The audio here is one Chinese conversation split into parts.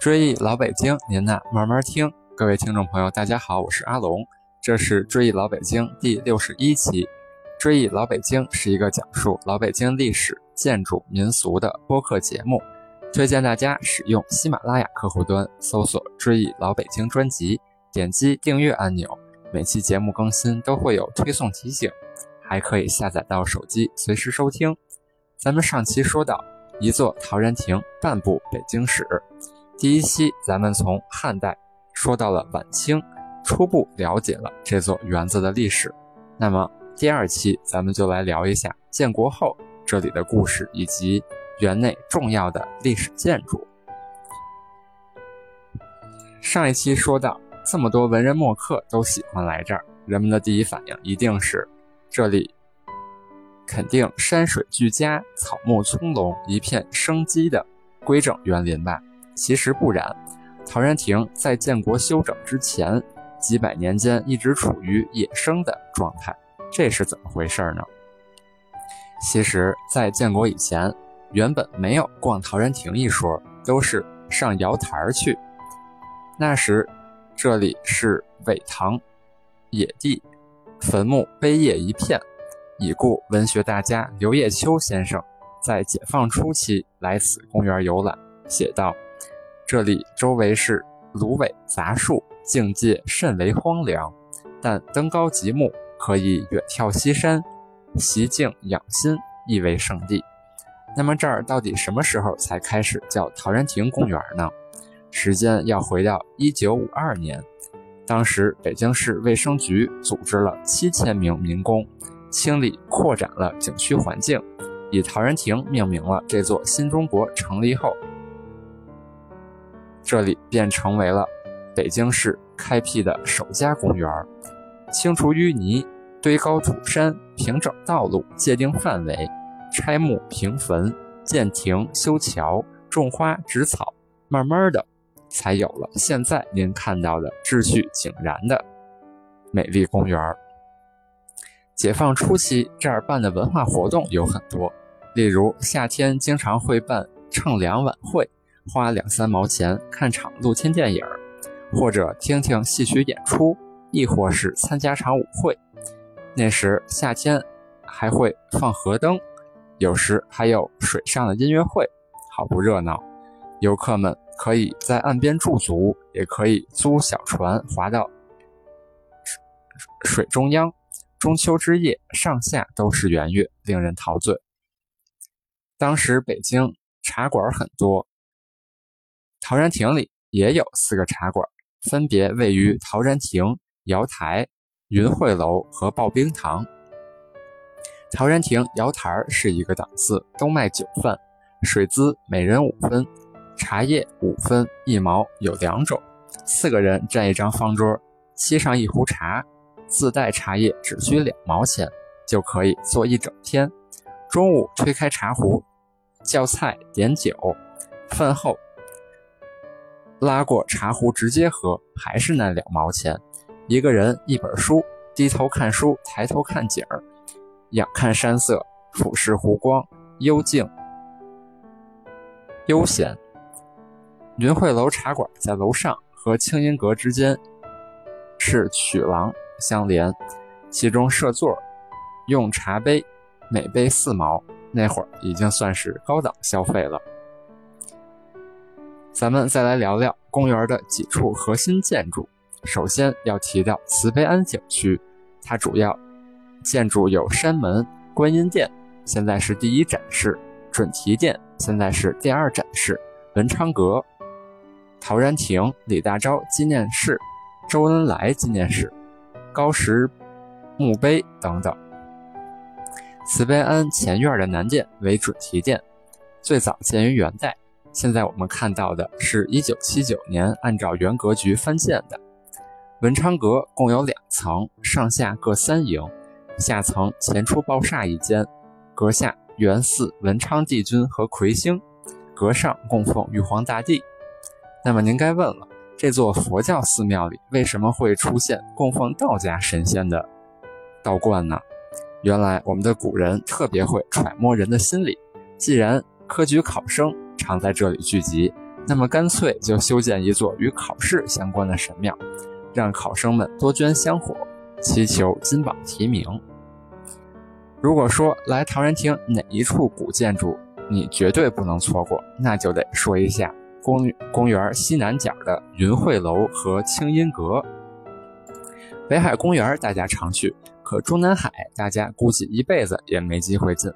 追忆老北京，您呐慢慢听。各位听众朋友，大家好，我是阿龙，这是追忆老北京第六十一期。追忆老北京是一个讲述老北京历史、建筑、民俗的播客节目，推荐大家使用喜马拉雅客户端搜索“追忆老北京”专辑，点击订阅按钮，每期节目更新都会有推送提醒，还可以下载到手机随时收听。咱们上期说到一座陶然亭，半部北京史。第一期咱们从汉代说到了晚清，初步了解了这座园子的历史。那么第二期咱们就来聊一下建国后这里的故事以及园内重要的历史建筑。上一期说到，这么多文人墨客都喜欢来这儿，人们的第一反应一定是这里肯定山水俱佳，草木葱茏，一片生机的规整园林吧。其实不然，陶然亭在建国修整之前几百年间一直处于野生的状态，这是怎么回事呢？其实，在建国以前，原本没有逛陶然亭一说，都是上瑶台去。那时，这里是苇塘野地，坟墓碑叶一片，已故文学大家刘叶秋先生在解放初期来此公园游览，写道。这里周围是芦苇杂树，境界甚为荒凉，但登高极目，可以远眺西山，习静养心，亦为圣地。那么这儿到底什么时候才开始叫陶然亭公园呢？时间要回到一九五二年，当时北京市卫生局组织了七千名民工，清理扩展了景区环境，以陶然亭命名了这座新中国成立后。这里便成为了北京市开辟的首家公园清除淤泥，堆高土山，平整道路，界定范围，拆墓平坟，建亭修桥，种花植草，慢慢的，才有了现在您看到的秩序井然的美丽公园解放初期，这儿办的文化活动有很多，例如夏天经常会办乘凉晚会。花两三毛钱看场露天电影，或者听听戏曲演出，亦或是参加场舞会。那时夏天还会放河灯，有时还有水上的音乐会，好不热闹。游客们可以在岸边驻足，也可以租小船划到水中央。中秋之夜，上下都是圆月，令人陶醉。当时北京茶馆很多。陶然亭里也有四个茶馆，分别位于陶然亭、瑶台、云汇楼和刨冰堂。陶然亭、瑶台是一个档次，都卖酒饭，水资每人五分，茶叶五分一毛，有两种。四个人占一张方桌，沏上一壶茶，自带茶叶只需两毛钱，就可以坐一整天。中午推开茶壶，叫菜点酒，饭后。拉过茶壶直接喝，还是那两毛钱。一个人一本书，低头看书，抬头看景儿，仰看山色，俯视湖光，幽静悠闲。云汇楼茶馆在楼上，和清音阁之间是曲廊相连，其中设座，用茶杯，每杯四毛，那会儿已经算是高档消费了。咱们再来聊聊公园的几处核心建筑。首先要提到慈悲庵景区，它主要建筑有山门、观音殿，现在是第一展示；准提殿，现在是第二展示；文昌阁、陶然亭、李大钊纪念室、周恩来纪念室、高石墓碑等等。慈悲庵前院的南殿为准提殿，最早建于元代。现在我们看到的是1979年按照原格局翻建的文昌阁，共有两层，上下各三营，下层前出抱厦一间，阁下原祀文昌帝君和魁星，阁上供奉玉皇大帝。那么您该问了，这座佛教寺庙里为什么会出现供奉道家神仙的道观呢？原来我们的古人特别会揣摩人的心理，既然科举考生。常在这里聚集，那么干脆就修建一座与考试相关的神庙，让考生们多捐香火，祈求金榜题名。如果说来陶然亭哪一处古建筑你绝对不能错过，那就得说一下公公园西南角的云汇楼和清音阁。北海公园大家常去，可中南海大家估计一辈子也没机会进。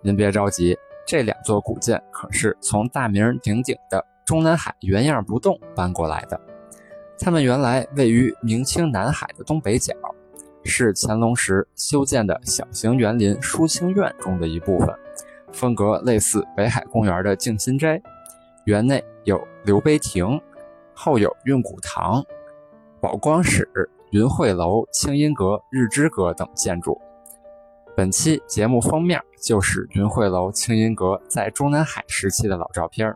您别着急，这两座古建可是从大名鼎鼎的中南海原样不动搬过来的。它们原来位于明清南海的东北角。是乾隆时修建的小型园林书清苑中的一部分，风格类似北海公园的静心斋。园内有留碑亭，后有运古堂、宝光室、云汇楼、清音阁、日之阁等建筑。本期节目封面就是云汇楼、清音阁在中南海时期的老照片，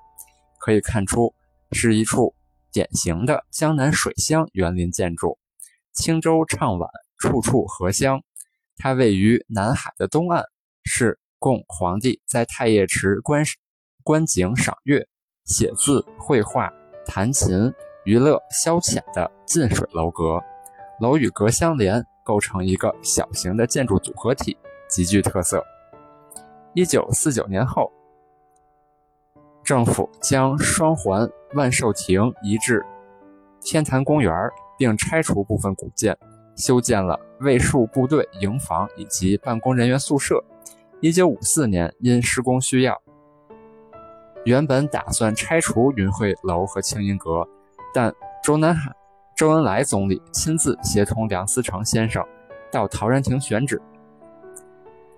可以看出是一处典型的江南水乡园林建筑，轻舟畅晚。处处荷香，它位于南海的东岸，是供皇帝在太液池观观景赏月、写字、绘画、弹琴、娱乐消遣的近水楼阁。楼与阁相连，构成一个小型的建筑组合体，极具特色。一九四九年后，政府将双环万寿亭移至天坛公园，并拆除部分古建。修建了卫戍部队营房以及办公人员宿舍。一九五四年，因施工需要，原本打算拆除云会楼和清音阁，但周南海、周恩来总理亲自协同梁思成先生到陶然亭选址。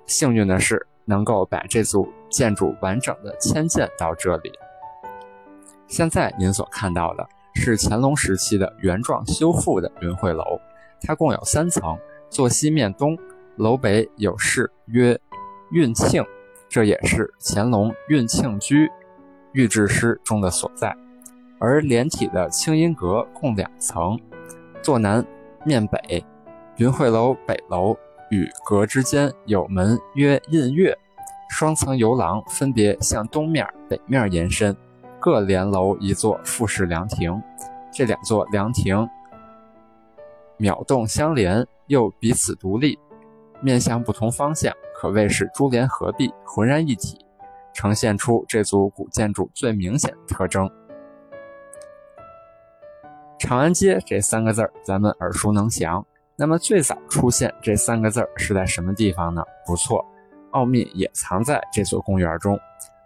幸运的是，能够把这组建筑完整的迁建到这里。现在您所看到的是乾隆时期的原状修复的云汇楼。它共有三层，坐西面东，楼北有室曰运庆，这也是乾隆运庆居御制诗中的所在。而连体的清音阁共两层，坐南面北，云汇楼北楼与阁之间有门曰印月，双层游廊分别向东面、北面延伸，各连楼一座复式凉亭。这两座凉亭。秒洞相连，又彼此独立，面向不同方向，可谓是珠联合璧，浑然一体，呈现出这组古建筑最明显的特征。长安街这三个字儿，咱们耳熟能详。那么最早出现这三个字儿是在什么地方呢？不错，奥秘也藏在这座公园中。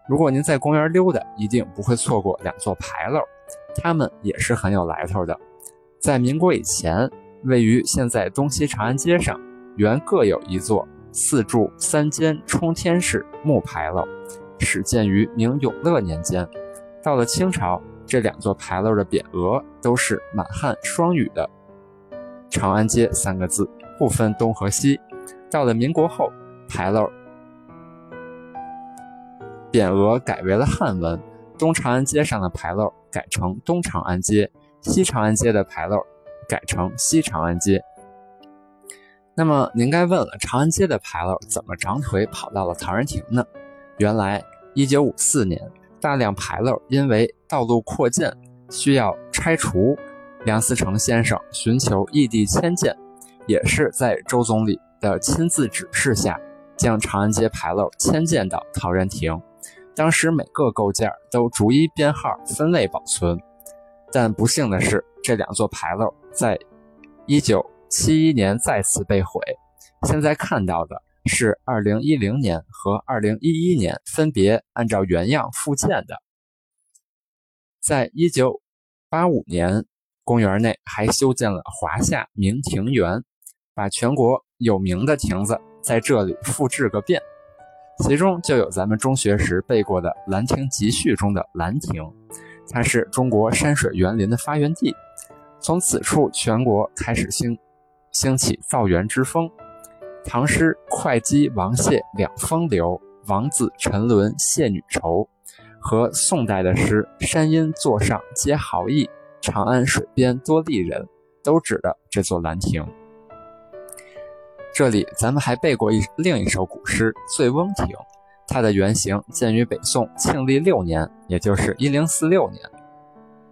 如果您在公园溜达，一定不会错过两座牌楼，它们也是很有来头的。在民国以前。位于现在东西长安街上，原各有一座四柱三间冲天式木牌楼，始建于明永乐年间。到了清朝，这两座牌楼的匾额都是满汉双语的“长安街”三个字，不分东和西。到了民国后，牌楼匾额改为了汉文，东长安街上的牌楼改成东长安街，西长安街的牌楼。改成西长安街。那么您该问了，长安街的牌楼怎么长腿跑到了陶然亭呢？原来，一九五四年，大量牌楼因为道路扩建需要拆除，梁思成先生寻求异地迁建，也是在周总理的亲自指示下，将长安街牌楼迁建到陶然亭。当时每个构件都逐一编号分类保存，但不幸的是。这两座牌楼在1971年再次被毁，现在看到的是2010年和2011年分别按照原样复建的。在1985年，公园内还修建了华夏明庭园，把全国有名的亭子在这里复制个遍，其中就有咱们中学时背过的《兰亭集序》中的兰亭。它是中国山水园林的发源地，从此处全国开始兴兴起造园之风。唐诗“会稽王谢两风流，王子沉沦谢女愁”和宋代的诗“山阴座上皆豪逸，长安水边多丽人”都指的这座兰亭。这里咱们还背过一另一首古诗《醉翁亭》。它的原型建于北宋庆历六年，也就是一零四六年，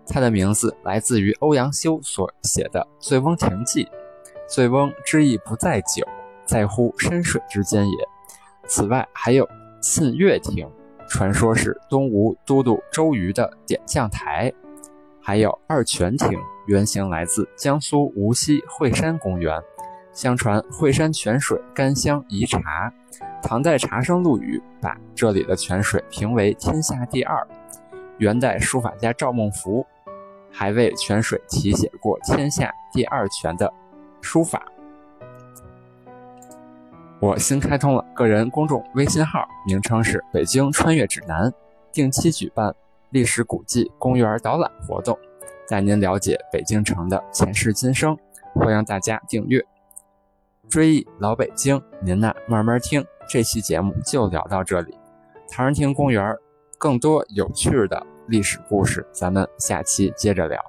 它的名字来自于欧阳修所写的《醉翁亭记》：“醉翁之意不在酒，在乎山水之间也。”此外，还有沁月亭，传说是东吴都督周瑜的点将台；还有二泉亭，原型来自江苏无锡惠山公园。相传惠山泉水甘香宜茶，唐代茶圣陆羽把这里的泉水评为天下第二。元代书法家赵孟頫。还为泉水题写过“天下第二泉”的书法。我新开通了个人公众微信号，名称是“北京穿越指南”，定期举办历史古迹、公园导览活动，带您了解北京城的前世今生。欢迎大家订阅。追忆老北京，您呐慢慢听。这期节目就聊到这里。唐人亭公园更多有趣的。历史故事，咱们下期接着聊。